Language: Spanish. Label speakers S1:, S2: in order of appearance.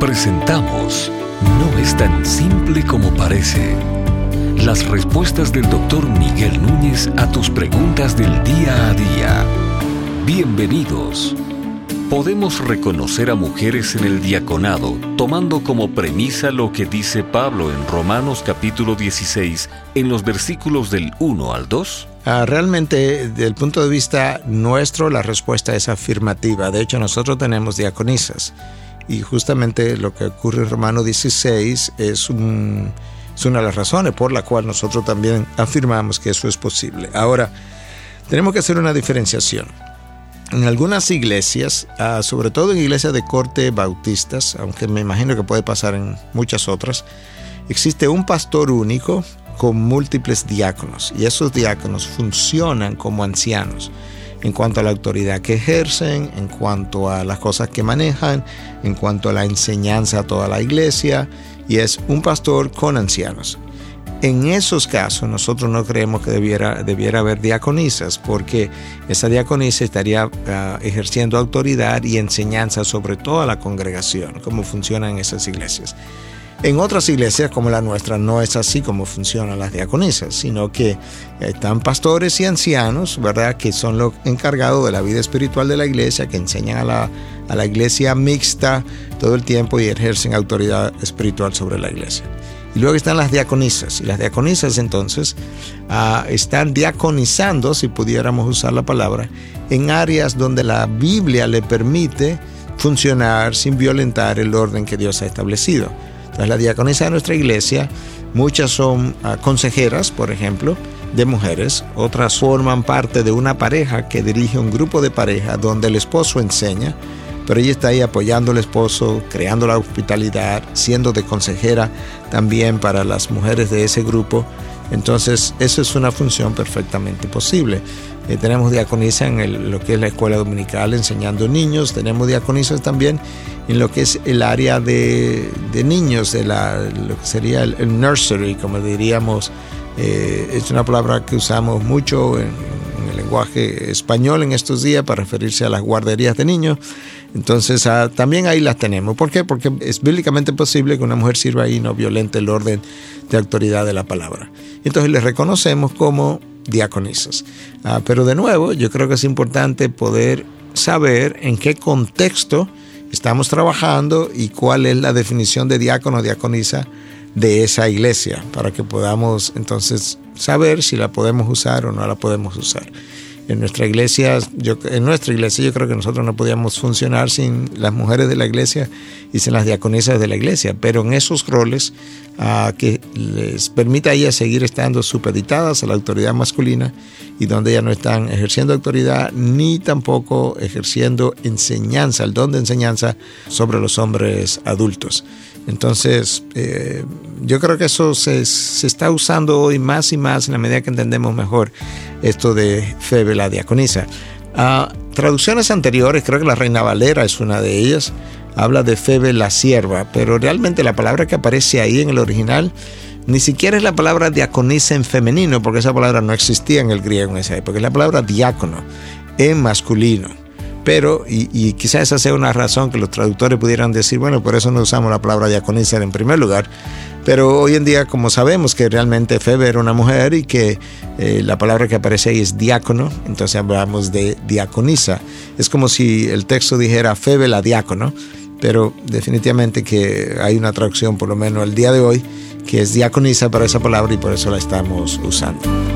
S1: Presentamos No es tan simple como parece. Las respuestas del doctor Miguel Núñez a tus preguntas del día a día. Bienvenidos. Podemos reconocer a mujeres en el diaconado tomando como premisa lo que dice Pablo en Romanos capítulo 16 en los versículos del 1 al 2.
S2: Ah, realmente, desde el punto de vista nuestro, la respuesta es afirmativa. De hecho, nosotros tenemos diaconisas. Y justamente lo que ocurre en Romanos 16 es, es una de las razones por la cual nosotros también afirmamos que eso es posible. Ahora, tenemos que hacer una diferenciación. En algunas iglesias, ah, sobre todo en iglesias de corte bautistas, aunque me imagino que puede pasar en muchas otras, existe un pastor único con múltiples diáconos. Y esos diáconos funcionan como ancianos en cuanto a la autoridad que ejercen, en cuanto a las cosas que manejan, en cuanto a la enseñanza a toda la iglesia y es un pastor con ancianos. En esos casos nosotros no creemos que debiera, debiera haber diaconisas porque esa diaconisa estaría ah, ejerciendo autoridad y enseñanza sobre toda la congregación, cómo funcionan esas iglesias. En otras iglesias como la nuestra no es así como funcionan las diaconisas, sino que están pastores y ancianos, ¿verdad? Que son los encargados de la vida espiritual de la iglesia, que enseñan a la, a la iglesia mixta todo el tiempo y ejercen autoridad espiritual sobre la iglesia. Y luego están las diaconisas. Y las diaconisas entonces ah, están diaconizando, si pudiéramos usar la palabra, en áreas donde la Biblia le permite funcionar sin violentar el orden que Dios ha establecido. La diaconisa de nuestra iglesia, muchas son ah, consejeras, por ejemplo, de mujeres, otras forman parte de una pareja que dirige un grupo de pareja donde el esposo enseña, pero ella está ahí apoyando al esposo, creando la hospitalidad, siendo de consejera también para las mujeres de ese grupo. Entonces, eso es una función perfectamente posible. Eh, tenemos diaconisa en lo que es la escuela dominical enseñando niños, tenemos diaconisas también en lo que es el área de, niños, de lo que sería el, nursery, como diríamos. Eh, es una palabra que usamos mucho en, el lenguaje español en estos días para referirse a las guarderías de niños. Entonces ah, también ahí las tenemos. ¿Por qué? Porque es bíblicamente posible que una mujer sirva ahí no violente el orden de autoridad de la palabra. Entonces les reconocemos como diaconisas. Ah, pero de nuevo, yo creo que es importante poder saber en qué contexto estamos trabajando y cuál es la definición de diácono o diaconisa de esa iglesia para que podamos entonces saber si la podemos usar o no la podemos usar. En nuestra iglesia, yo, en nuestra iglesia yo creo que nosotros no podíamos funcionar sin las mujeres de la iglesia y sin las diaconisas de la iglesia, pero en esos roles a que les permita a ellas seguir estando supeditadas a la autoridad masculina y donde ya no están ejerciendo autoridad ni tampoco ejerciendo enseñanza, el don de enseñanza sobre los hombres adultos. Entonces, eh, yo creo que eso se, está usando hoy más y más en la medida que entendemos mejor esto de Febe la diaconisa. Ah, traducciones anteriores, creo que la Reina Valera es una de ellas, habla de Febe la sierva, pero realmente la palabra que aparece ahí en el original ni siquiera es la palabra diaconisa en femenino, porque esa palabra no existía en el griego en esa época, es la palabra diácono en masculino. Pero, y, quizás esa sea una razón que los traductores pudieran decir, bueno, por eso no usamos la palabra diaconisa en primer lugar. Pero hoy en día, como sabemos que realmente Febe era una mujer y que eh, la palabra que aparece ahí es diácono, entonces hablamos de diaconisa. Es como si el texto dijera Febe la diácono, pero definitivamente que hay una traducción, por lo menos el día de hoy, que es diaconisa para esa palabra y por eso la estamos usando.